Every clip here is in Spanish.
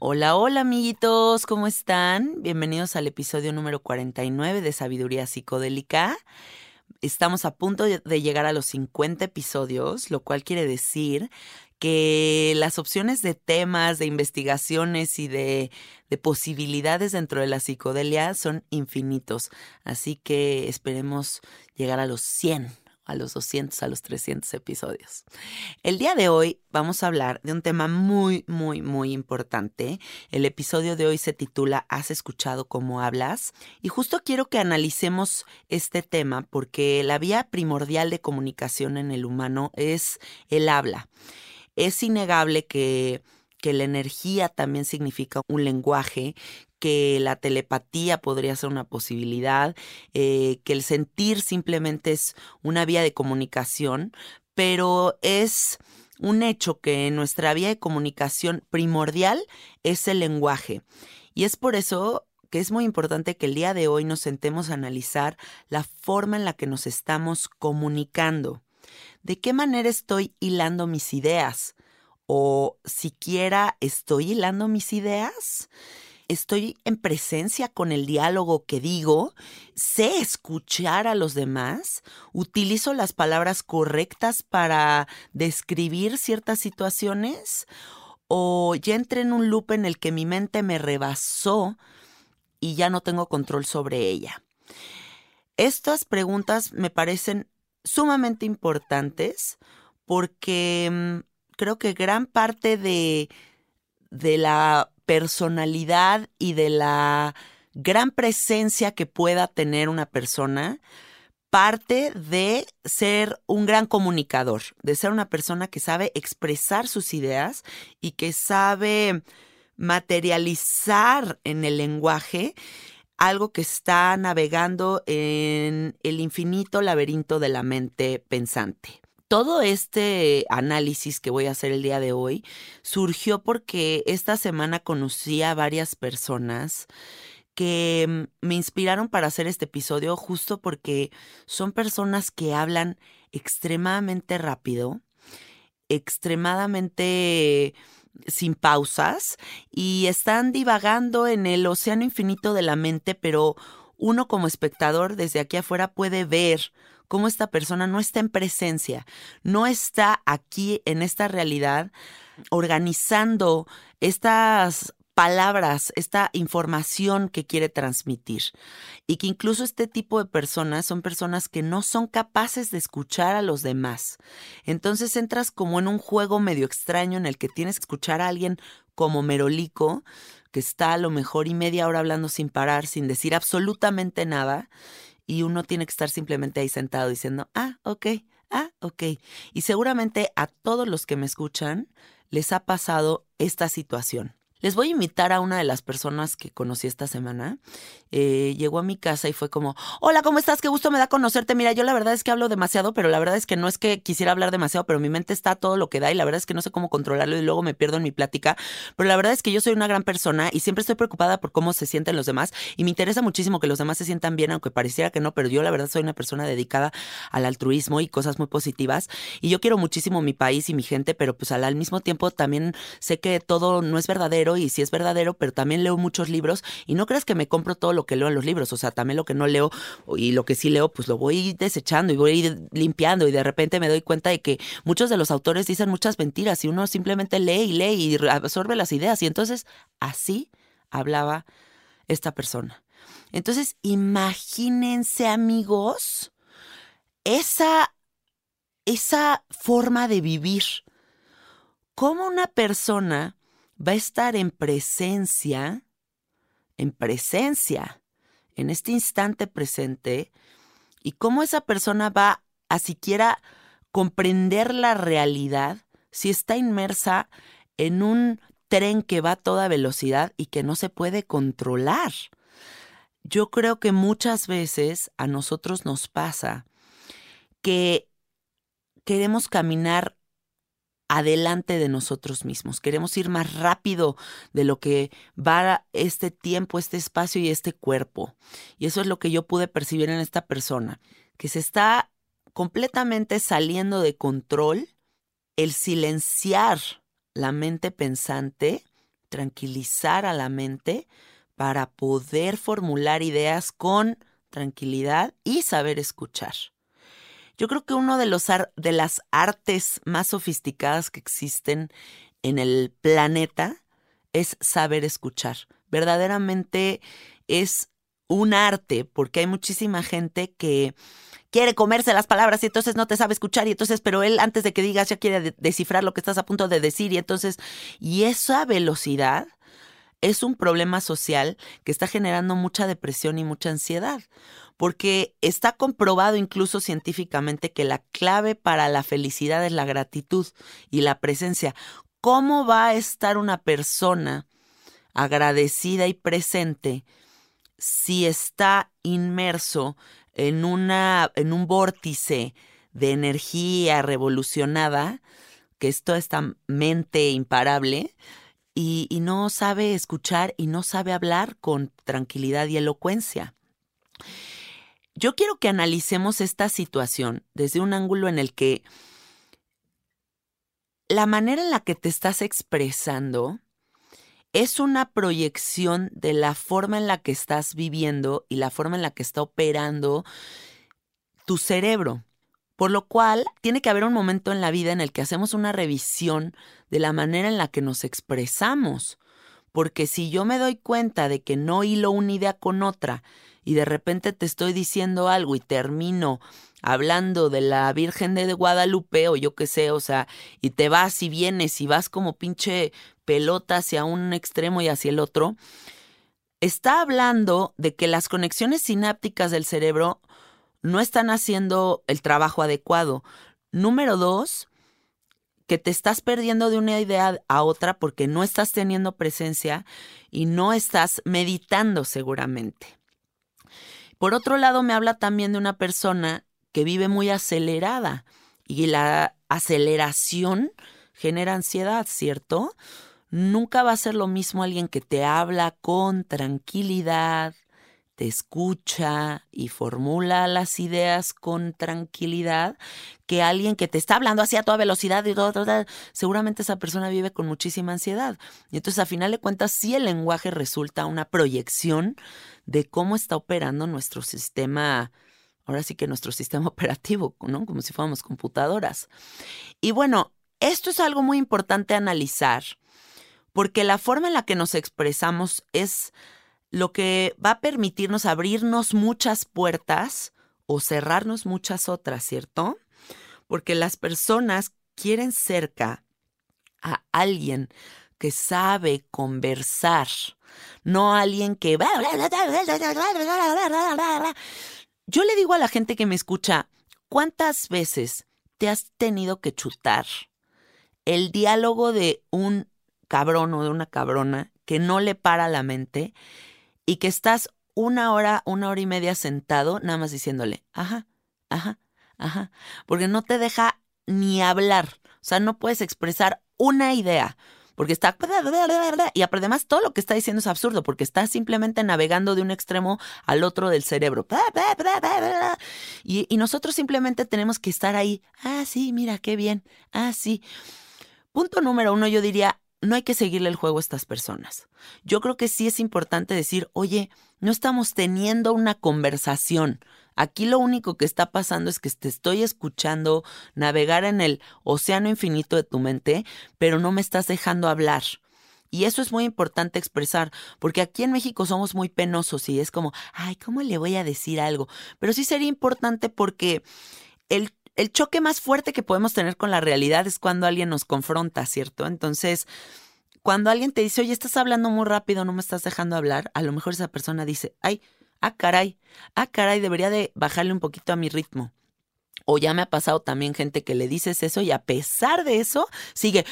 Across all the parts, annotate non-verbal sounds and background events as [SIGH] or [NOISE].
Hola, hola amiguitos, ¿cómo están? Bienvenidos al episodio número 49 de Sabiduría Psicodélica. Estamos a punto de llegar a los 50 episodios, lo cual quiere decir que las opciones de temas, de investigaciones y de, de, posibilidades dentro de la psicodelia son infinitos. Así que esperemos llegar a los 100 a los 200, a los 300 episodios. El día de hoy vamos a hablar de un tema muy, muy, muy importante. El episodio de hoy se titula ¿Has escuchado cómo hablas? Y justo quiero que analicemos este tema porque la vía primordial de comunicación en el humano es el habla. Es innegable que que la energía también significa un lenguaje, que la telepatía podría ser una posibilidad, eh, que el sentir simplemente es una vía de comunicación, pero es un hecho que nuestra vía de comunicación primordial es el lenguaje. Y es por eso que es muy importante que el día de hoy nos sentemos a analizar la forma en la que nos estamos comunicando. ¿De qué manera estoy hilando mis ideas? ¿O siquiera estoy hilando mis ideas? Estoy en presencia con el diálogo que digo, sé escuchar a los demás, utilizo las palabras correctas para describir ciertas situaciones o ya entré en un loop en el que mi mente me rebasó y ya no tengo control sobre ella. Estas preguntas me parecen sumamente importantes porque mm, creo que gran parte de, de la personalidad y de la gran presencia que pueda tener una persona parte de ser un gran comunicador, de ser una persona que sabe expresar sus ideas y que sabe materializar en el lenguaje algo que está navegando en el infinito laberinto de la mente pensante. Todo este análisis que voy a hacer el día de hoy surgió porque esta semana conocí a varias personas que mm, me inspiraron para hacer este episodio justo porque son personas que hablan extremadamente rápido, extremadamente sin pausas y están divagando en el océano infinito de la mente, pero uno como espectador desde aquí afuera puede ver cómo esta persona no está en presencia, no está aquí en esta realidad organizando estas palabras, esta información que quiere transmitir. Y que incluso este tipo de personas son personas que no son capaces de escuchar a los demás. Entonces entras como en un juego medio extraño en el que tienes que escuchar a alguien como Merolico, que está a lo mejor y media hora hablando sin parar, sin decir absolutamente nada y uno tiene que estar simplemente ahí sentado diciendo, ah, ok, ah, ok. Y seguramente a todos los que me escuchan les ha pasado esta situación. Les voy a invitar a una de las personas que conocí esta semana. Eh, llegó a mi casa y fue como, hola, ¿cómo estás? Qué gusto me da conocerte. Mira, yo la verdad es que hablo demasiado, pero la verdad es que no es que quisiera hablar demasiado, pero mi mente está todo lo que da y la verdad es que no sé cómo controlarlo y luego me pierdo en mi plática. Pero la verdad es que yo soy una gran persona y siempre estoy preocupada por cómo se sienten los demás y me interesa muchísimo que los demás se sientan bien, aunque pareciera que no, pero yo la verdad soy una persona dedicada al altruismo y cosas muy positivas. Y yo quiero muchísimo mi país y mi gente, pero pues al, al mismo tiempo también sé que todo no es verdadero y si es verdadero, pero también leo muchos libros y no creas que me compro todo lo que leo en los libros, o sea, también lo que no leo y lo que sí leo, pues lo voy desechando y voy limpiando y de repente me doy cuenta de que muchos de los autores dicen muchas mentiras y uno simplemente lee y lee y absorbe las ideas y entonces así hablaba esta persona. Entonces, imagínense amigos, esa, esa forma de vivir. Cómo una persona va a estar en presencia, en presencia, en este instante presente, y cómo esa persona va a siquiera comprender la realidad si está inmersa en un tren que va a toda velocidad y que no se puede controlar. Yo creo que muchas veces a nosotros nos pasa que queremos caminar adelante de nosotros mismos. Queremos ir más rápido de lo que va este tiempo, este espacio y este cuerpo. Y eso es lo que yo pude percibir en esta persona, que se está completamente saliendo de control el silenciar la mente pensante, tranquilizar a la mente para poder formular ideas con tranquilidad y saber escuchar. Yo creo que uno de, los de las artes más sofisticadas que existen en el planeta es saber escuchar. Verdaderamente es un arte, porque hay muchísima gente que quiere comerse las palabras y entonces no te sabe escuchar y entonces, pero él antes de que digas ya quiere descifrar lo que estás a punto de decir y entonces, y esa velocidad es un problema social que está generando mucha depresión y mucha ansiedad, porque está comprobado incluso científicamente que la clave para la felicidad es la gratitud y la presencia. ¿Cómo va a estar una persona agradecida y presente si está inmerso en, una, en un vórtice de energía revolucionada, que es toda esta mente imparable? Y, no sabe escuchar y no sabe hablar con tranquilidad y elocuencia. Yo quiero que analicemos esta situación desde un ángulo en el que la manera en la que te estás expresando es una proyección de la forma en la que estás viviendo y la forma en la que está operando tu cerebro. Por lo cual, tiene que haber un momento en la vida en el que hacemos una revisión de la manera en la que nos expresamos. Porque si yo me doy cuenta de que no hilo una idea con otra y de repente te estoy diciendo algo y termino hablando de la Virgen de Guadalupe o yo qué sé, o sea, y te vas y vienes y vas como pinche pelota hacia un extremo y hacia el otro, está hablando de que las conexiones sinápticas del cerebro no están haciendo el trabajo adecuado. Número dos, que te estás perdiendo de una idea a otra porque no estás teniendo presencia y no estás meditando seguramente. Por otro lado, me habla también de una persona que vive muy acelerada y la aceleración genera ansiedad, ¿cierto? Nunca va a ser lo mismo alguien que te habla con tranquilidad, te escucha y formula las ideas con tranquilidad que alguien que te está hablando así a toda velocidad y todo, seguramente esa persona vive con muchísima ansiedad. Y entonces, a final de cuentas, sí el lenguaje resulta una proyección de cómo está operando nuestro sistema, ahora sí que nuestro sistema [LAUGHS] operativo, ¿no? Como si fuéramos computadoras. Y bueno, esto es algo muy importante analizar, porque la forma en la que nos expresamos es lo que va a permitirnos abrirnos muchas puertas o cerrarnos muchas otras, ¿cierto? Porque las personas quieren cerca a alguien que sabe conversar, no a alguien que... Yo le digo a la gente que me escucha, ¿cuántas veces te has tenido que chutar el diálogo de un cabrón o de una cabrona que no le para la mente y que estás una hora, una hora y media sentado, nada más diciéndole, ajá, ajá, ajá, porque no te deja ni hablar, o sea, no puedes expresar una idea, porque está... Y además todo lo que está diciendo es absurdo, porque está simplemente navegando de un extremo al otro del cerebro. Y, y nosotros simplemente tenemos que estar ahí, ah, sí, mira, qué bien, ah, sí. Punto número uno, yo diría, no hay que seguirle el juego a estas personas. Yo creo que sí es importante decir, oye, no estamos teniendo una conversación. Aquí lo único que está pasando es que te estoy escuchando navegar en el océano infinito de tu mente, pero no me estás dejando hablar. Y eso es muy importante expresar, porque aquí en México somos muy penosos y es como, ay, ¿cómo le voy a decir algo? Pero sí sería importante porque el el choque más fuerte que podemos tener con la realidad es cuando alguien nos confronta, ¿cierto? Entonces, cuando alguien te dice, oye, estás hablando muy rápido, no me estás dejando hablar, a lo mejor esa persona dice, ay, ah, caray, ah, caray, debería de bajarle un poquito a mi ritmo. O ya me ha pasado también gente que le dices eso y a pesar de eso sigue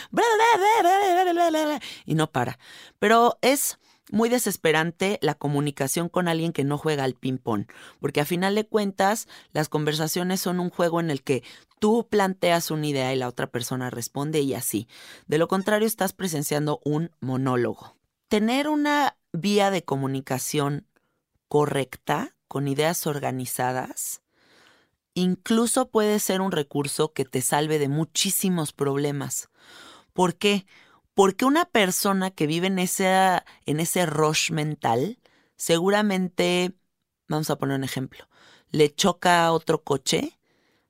y no para. Pero es muy desesperante la comunicación con alguien que no juega al ping-pong, porque a final de cuentas las conversaciones son un juego en el que tú planteas una idea y la otra persona responde y así. De lo contrario, estás presenciando un monólogo. Tener una vía de comunicación correcta, con ideas organizadas, incluso puede ser un recurso que te salve de muchísimos problemas. ¿Por qué? Porque una persona que vive en ese, en ese rush mental, seguramente, vamos a poner un ejemplo, le choca a otro coche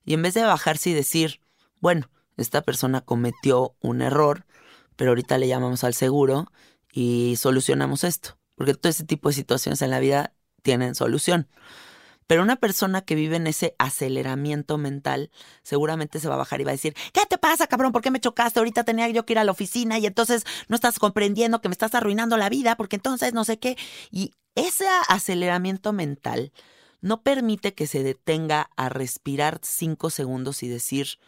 y en vez de bajarse y decir, bueno, esta persona cometió un error, pero ahorita le llamamos al seguro y solucionamos esto. Porque todo ese tipo de situaciones en la vida tienen solución. Pero una persona que vive en ese aceleramiento mental seguramente se va a bajar y va a decir, ¿qué te pasa, cabrón? ¿Por qué me chocaste? Ahorita tenía yo que ir a la oficina y entonces no estás comprendiendo que me estás arruinando la vida porque entonces no sé qué. Y ese aceleramiento mental no permite que se detenga a respirar cinco segundos y decir,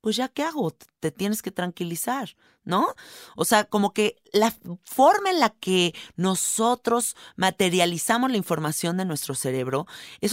pues ya qué hago, te tienes que tranquilizar, ¿no? O sea, como que la forma en la que nosotros materializamos la información de nuestro cerebro es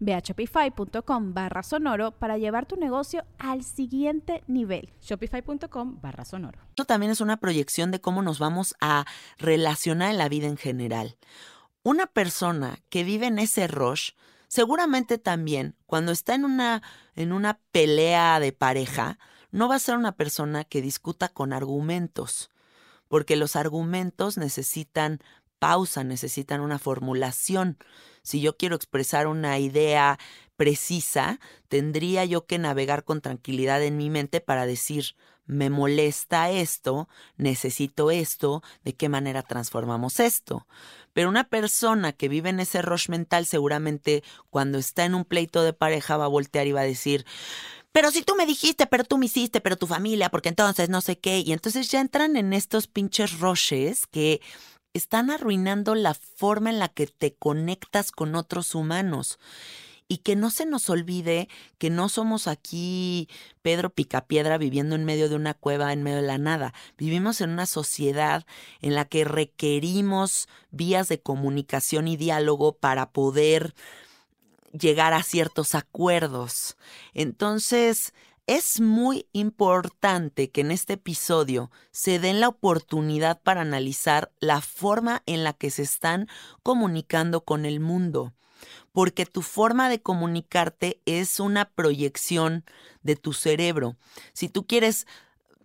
Ve a shopify.com barra sonoro para llevar tu negocio al siguiente nivel. Shopify.com barra sonoro. Esto también es una proyección de cómo nos vamos a relacionar en la vida en general. Una persona que vive en ese rush, seguramente también cuando está en una, en una pelea de pareja, no va a ser una persona que discuta con argumentos, porque los argumentos necesitan pausa, necesitan una formulación. Si yo quiero expresar una idea precisa, tendría yo que navegar con tranquilidad en mi mente para decir, me molesta esto, necesito esto, de qué manera transformamos esto. Pero una persona que vive en ese rush mental seguramente cuando está en un pleito de pareja va a voltear y va a decir, pero si tú me dijiste, pero tú me hiciste, pero tu familia, porque entonces no sé qué. Y entonces ya entran en estos pinches rushes que están arruinando la forma en la que te conectas con otros humanos y que no se nos olvide que no somos aquí Pedro Picapiedra viviendo en medio de una cueva, en medio de la nada. Vivimos en una sociedad en la que requerimos vías de comunicación y diálogo para poder llegar a ciertos acuerdos. Entonces, es muy importante que en este episodio se den la oportunidad para analizar la forma en la que se están comunicando con el mundo porque tu forma de comunicarte es una proyección de tu cerebro. Si tú quieres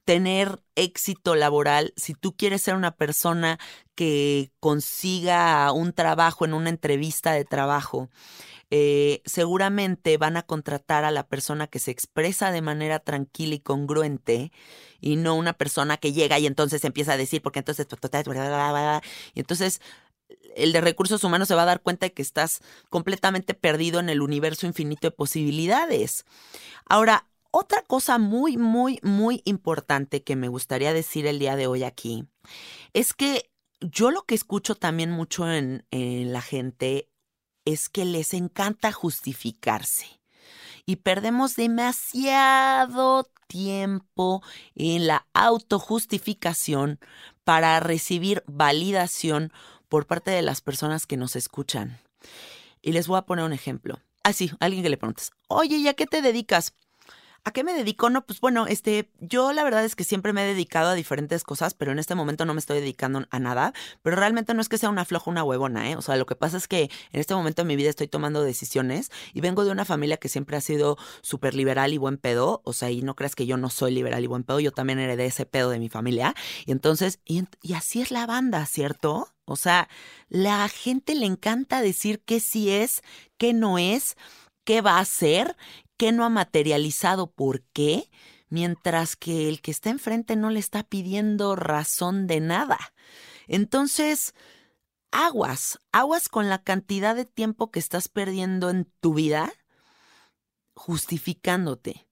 tener éxito laboral, si tú quieres ser una persona que consiga un trabajo en una entrevista de trabajo, eh, seguramente van a contratar a la persona que se expresa de manera tranquila y congruente y no una persona que llega y entonces empieza a decir, porque entonces... Y entonces el de recursos humanos se va a dar cuenta de que estás completamente perdido en el universo infinito de posibilidades. Ahora, otra cosa muy, muy, muy importante que me gustaría decir el día de hoy aquí es que yo lo que escucho también mucho en, en la gente es que les encanta justificarse y perdemos demasiado tiempo en la autojustificación para recibir validación por parte de las personas que nos escuchan. Y les voy a poner un ejemplo. Así, ah, alguien que le preguntas, oye, ¿y a qué te dedicas? ¿A qué me dedico? No, pues bueno, este, yo la verdad es que siempre me he dedicado a diferentes cosas, pero en este momento no me estoy dedicando a nada. Pero realmente no es que sea una floja, una huevona, ¿eh? O sea, lo que pasa es que en este momento de mi vida estoy tomando decisiones y vengo de una familia que siempre ha sido súper liberal y buen pedo. O sea, y no creas que yo no soy liberal y buen pedo, yo también heredé ese pedo de mi familia. Y entonces, y, así es la banda, ¿cierto? O sea, la gente le encanta decir qué sí es, qué no es, qué va a hacer qué no ha materializado por qué, mientras que el que está enfrente no le está pidiendo razón de nada. Entonces, aguas, aguas con la cantidad de tiempo que estás perdiendo en tu vida justificándote,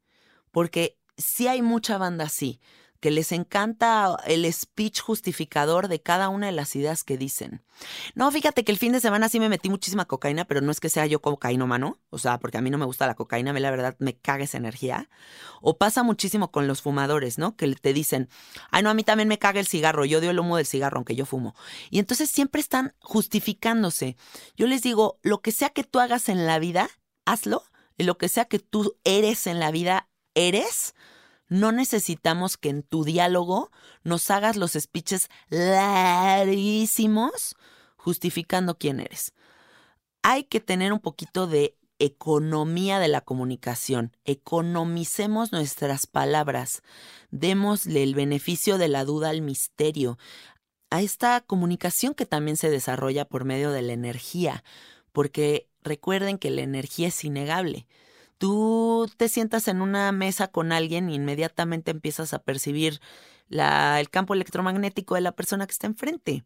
porque si hay mucha banda así, que les encanta el speech justificador de cada una de las ideas que dicen. No, fíjate que el fin de semana sí me metí muchísima cocaína, pero no es que sea yo mano, o sea, porque a mí no me gusta la cocaína, a mí la verdad me caga esa energía. O pasa muchísimo con los fumadores, ¿no? Que te dicen, ay, no, a mí también me caga el cigarro, yo odio el humo del cigarro, aunque yo fumo. Y entonces siempre están justificándose. Yo les digo, lo que sea que tú hagas en la vida, hazlo, y lo que sea que tú eres en la vida, eres no necesitamos que en tu diálogo nos hagas los speeches larguísimos justificando quién eres. Hay que tener un poquito de economía de la comunicación. Economicemos nuestras palabras. Démosle el beneficio de la duda al misterio, a esta comunicación que también se desarrolla por medio de la energía, porque recuerden que la energía es innegable. Tú te sientas en una mesa con alguien e inmediatamente empiezas a percibir el campo electromagnético de la persona que está enfrente.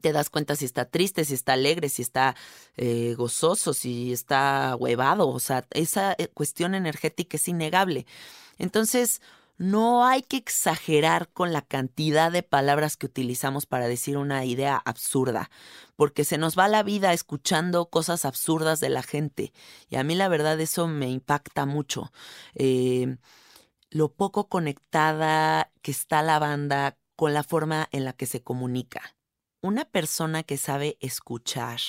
Te das cuenta si está triste, si está alegre, si está eh, gozoso, si está huevado. O sea, esa eh, cuestión energética es innegable. Entonces, no hay que exagerar con la cantidad de palabras que utilizamos para decir una idea absurda, porque se nos va la vida escuchando cosas absurdas de la gente. Y a mí la verdad eso me impacta mucho. Eh, lo poco conectada que está la banda con la forma en la que se comunica. Una persona que sabe escuchar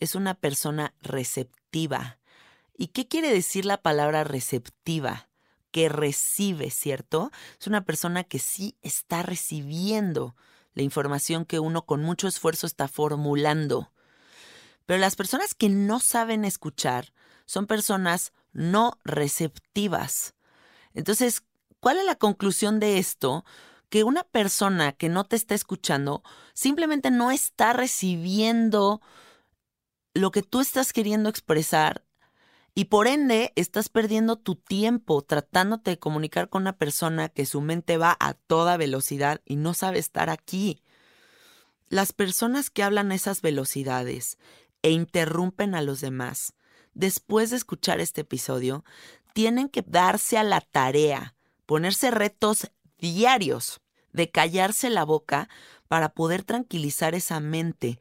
es una persona receptiva. ¿Y qué quiere decir la palabra receptiva? Que recibe, ¿cierto? Es una persona que sí está recibiendo la información que uno con mucho esfuerzo está formulando. Pero las personas que no saben escuchar son personas no receptivas. Entonces, ¿cuál es la conclusión de esto? que una persona que no te está escuchando simplemente no está recibiendo lo que tú estás queriendo expresar y por ende estás perdiendo tu tiempo tratándote de comunicar con una persona que su mente va a toda velocidad y no sabe estar aquí. Las personas que hablan a esas velocidades e interrumpen a los demás, después de escuchar este episodio, tienen que darse a la tarea, ponerse retos diarios de callarse la boca para poder tranquilizar esa mente.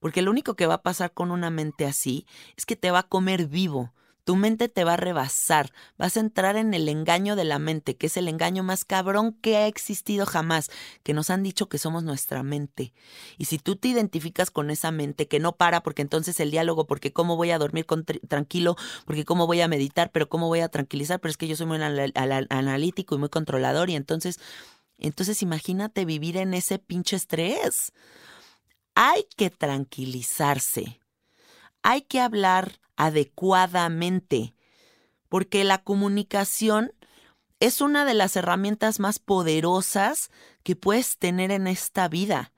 Porque lo único que va a pasar con una mente así es que te va a comer vivo. Tu mente te va a rebasar, vas a entrar en el engaño de la mente, que es el engaño más cabrón que ha existido jamás, que nos han dicho que somos nuestra mente. Y si tú te identificas con esa mente que no para, porque entonces el diálogo, porque cómo voy a dormir tranquilo, porque cómo voy a meditar, pero cómo voy a tranquilizar, pero es que yo soy muy analítico y muy controlador y entonces, entonces imagínate vivir en ese pinche estrés. Hay que tranquilizarse. Hay que hablar adecuadamente, porque la comunicación es una de las herramientas más poderosas que puedes tener en esta vida.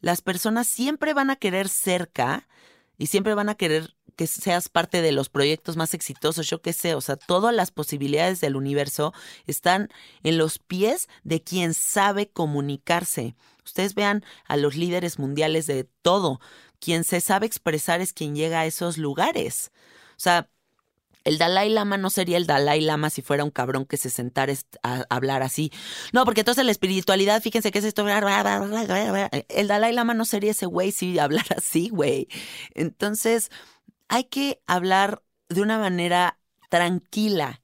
Las personas siempre van a querer cerca y siempre van a querer que seas parte de los proyectos más exitosos, yo qué sé, o sea, todas las posibilidades del universo están en los pies de quien sabe comunicarse. Ustedes vean a los líderes mundiales de todo, quien se sabe expresar es quien llega a esos lugares. O sea, el Dalai Lama no sería el Dalai Lama si fuera un cabrón que se sentara a hablar así. No, porque entonces la espiritualidad, fíjense que es esto. El Dalai Lama no sería ese güey si hablara [LAUGHS] así, güey. Entonces, hay que hablar de una manera tranquila.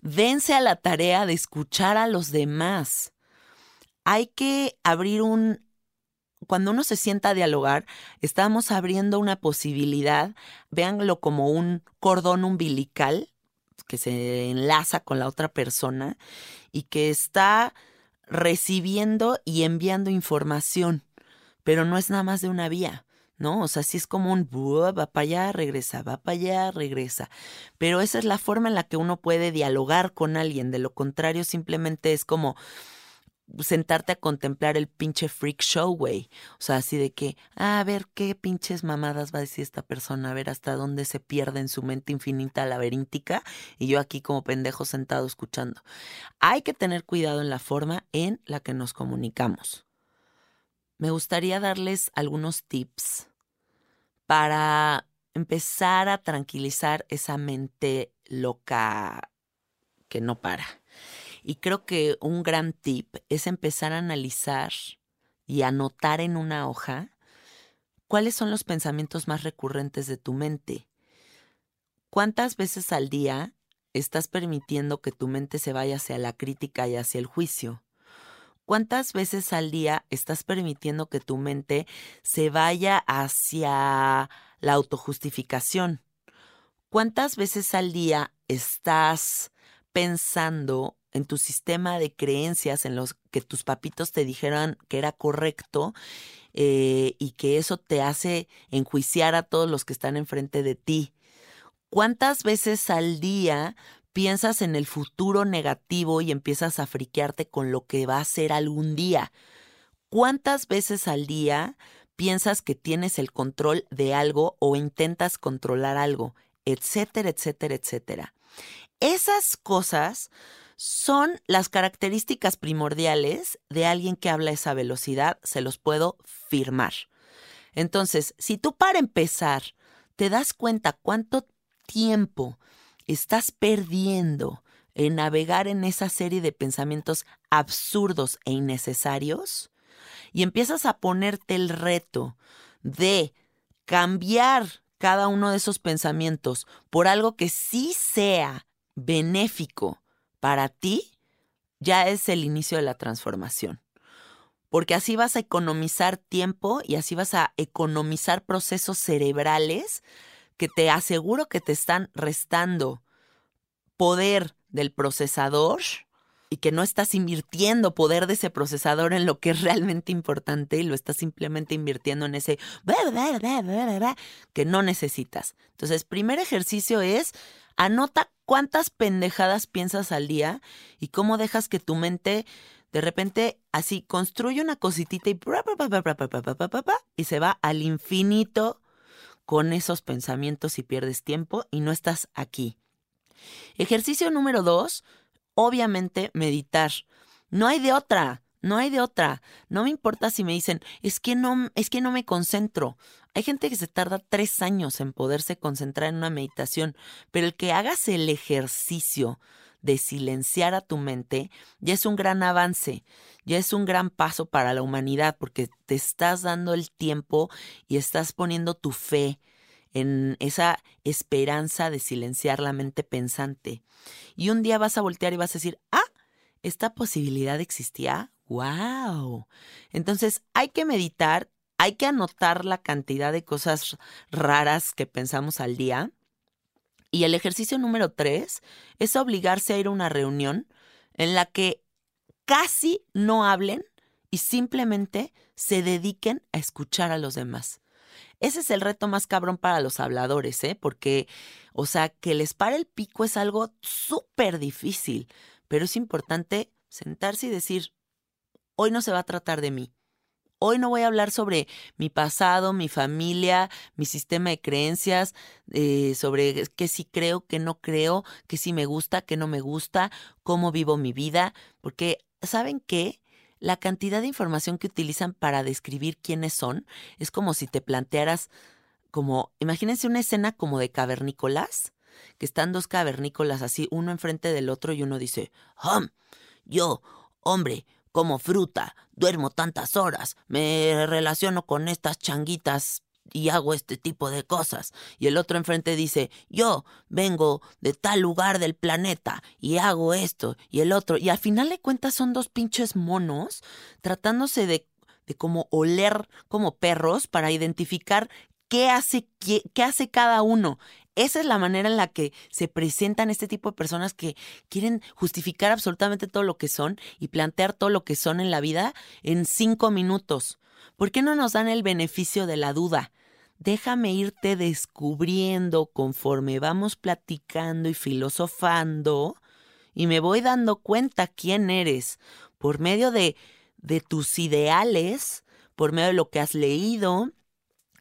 Dense a la tarea de escuchar a los demás. Hay que abrir un cuando uno se sienta a dialogar, estamos abriendo una posibilidad, véanlo como un cordón umbilical que se enlaza con la otra persona y que está recibiendo y enviando información, pero no es nada más de una vía. ¿no? O sea, sí es como un va para allá, regresa, va para allá, regresa. Pero esa es la forma en la que uno puede dialogar con alguien. De lo contrario, simplemente es como, sentarte a contemplar el pinche freak show, güey. O sea, así de que, a ver qué pinches mamadas va a decir esta persona, a ver hasta dónde se pierde en su mente infinita laberíntica y yo aquí como pendejo sentado escuchando. Hay que tener cuidado en la forma en la que nos comunicamos. Me gustaría darles algunos tips para empezar a tranquilizar esa mente loca que no para. Y creo que un gran tip es empezar a analizar y anotar en una hoja cuáles son los pensamientos más recurrentes de tu mente. ¿Cuántas veces al día estás permitiendo que tu mente se vaya hacia la crítica y hacia el juicio? ¿Cuántas veces al día estás permitiendo que tu mente se vaya hacia la autojustificación? ¿Cuántas veces al día estás pensando en tu sistema de creencias en los que tus papitos te dijeron que era correcto eh, y que eso te hace enjuiciar a todos los que están enfrente de ti. ¿Cuántas veces al día piensas en el futuro negativo y empiezas a friquearte con lo que va a ser algún día? ¿Cuántas veces al día piensas que tienes el control de algo o intentas controlar algo? Etcétera, etcétera, etcétera. Esas cosas son las características primordiales de alguien que habla a esa velocidad, se los puedo firmar. Entonces, si tú para empezar te das cuenta cuánto tiempo estás perdiendo en navegar en esa serie de pensamientos absurdos e innecesarios, y empiezas a ponerte el reto de cambiar cada uno de esos pensamientos por algo que sí sea benéfico para ti, ya es el inicio de la transformación. Porque así vas a economizar tiempo y así vas a economizar procesos cerebrales que te aseguro que te están restando poder del procesador y que no estás invirtiendo poder de ese procesador en lo que es realmente importante y lo estás simplemente invirtiendo en ese que no necesitas. Entonces, primer ejercicio es Anota cuántas pendejadas piensas al día y cómo dejas que tu mente de repente así construye una cositita y, y se va al infinito con esos pensamientos y pierdes tiempo y no estás aquí. Ejercicio número dos, obviamente meditar. No hay de otra. No hay de otra. No me importa si me dicen, es que no, es que no me concentro. Hay gente que se tarda tres años en poderse concentrar en una meditación, pero el que hagas el ejercicio de silenciar a tu mente ya es un gran avance, ya es un gran paso para la humanidad, porque te estás dando el tiempo y estás poniendo tu fe en esa esperanza de silenciar la mente pensante. Y un día vas a voltear y vas a decir, ah, esta posibilidad existía. ¡Wow! Entonces hay que meditar, hay que anotar la cantidad de cosas raras que pensamos al día. Y el ejercicio número tres es obligarse a ir a una reunión en la que casi no hablen y simplemente se dediquen a escuchar a los demás. Ese es el reto más cabrón para los habladores, ¿eh? Porque, o sea, que les pare el pico es algo súper difícil, pero es importante sentarse y decir, hoy no se va a tratar de mí. Hoy no voy a hablar sobre mi pasado, mi familia, mi sistema de creencias, eh, sobre qué sí creo, qué no creo, qué sí me gusta, qué no me gusta, cómo vivo mi vida, porque ¿saben qué? La cantidad de información que utilizan para describir quiénes son es como si te plantearas como, imagínense una escena como de cavernícolas, que están dos cavernícolas así, uno enfrente del otro y uno dice, ¡Hum! Yo, hombre, como fruta, duermo tantas horas, me relaciono con estas changuitas y hago este tipo de cosas. Y el otro enfrente dice, yo vengo de tal lugar del planeta y hago esto y el otro. Y al final de cuentas son dos pinches monos tratándose de, de como oler como perros para identificar qué hace, qué, qué hace cada uno. Esa es la manera en la que se presentan este tipo de personas que quieren justificar absolutamente todo lo que son y plantear todo lo que son en la vida en cinco minutos. ¿Por qué no nos dan el beneficio de la duda? Déjame irte descubriendo conforme vamos platicando y filosofando y me voy dando cuenta quién eres por medio de, de tus ideales, por medio de lo que has leído,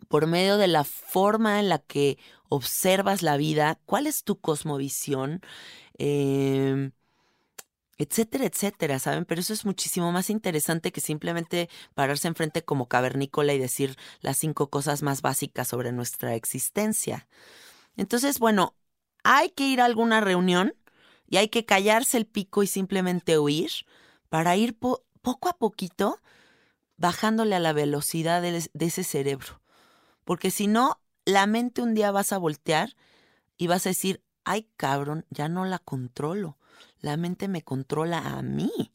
por medio de la forma en la que observas la vida, cuál es tu cosmovisión, em, etcétera, etcétera, ¿saben? Pero eso es muchísimo más interesante que simplemente pararse enfrente como cavernícola y decir las cinco cosas más básicas sobre nuestra existencia. Entonces, bueno, hay que ir a alguna reunión y hay que callarse el pico y simplemente huir para ir poco a poquito bajándole a la velocidad de ese cerebro. Porque si no, la mente un día vas a voltear y vas a decir, ay cabrón, ya no la controlo. La mente me controla a mí.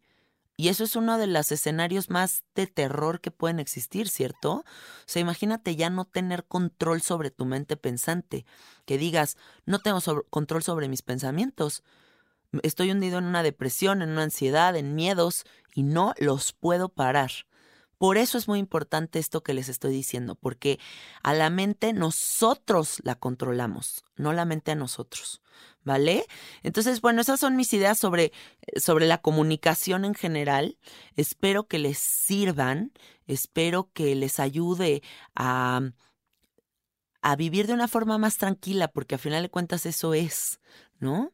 Y eso es uno de los escenarios más de terror que pueden existir, ¿cierto? O sea, imagínate ya no tener control sobre tu mente pensante, que digas, no tengo control sobre mis pensamientos, estoy hundido en una depresión, en una ansiedad, en miedos, y no los puedo parar. Por eso es muy importante esto que les estoy diciendo, porque a la mente nosotros la controlamos, no la mente a nosotros. ¿Vale? Entonces, bueno, esas son mis ideas sobre, sobre la comunicación en general. Espero que les sirvan, espero que les ayude a, a vivir de una forma más tranquila, porque a final de cuentas eso es, ¿no?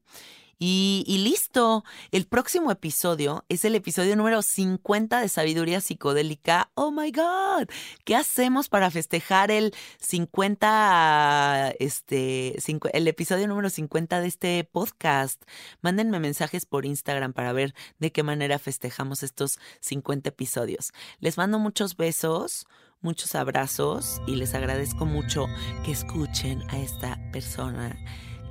Y, listo, el próximo episodio es el episodio número 50 de Sabiduría Psicodélica. Oh my God, ¿qué hacemos para festejar el 50, este, el episodio número 50 de este podcast? Mándenme mensajes por Instagram para ver de qué manera festejamos estos 50 episodios. Les mando muchos besos muchos abrazos y les agradezco mucho que escuchen a esta persona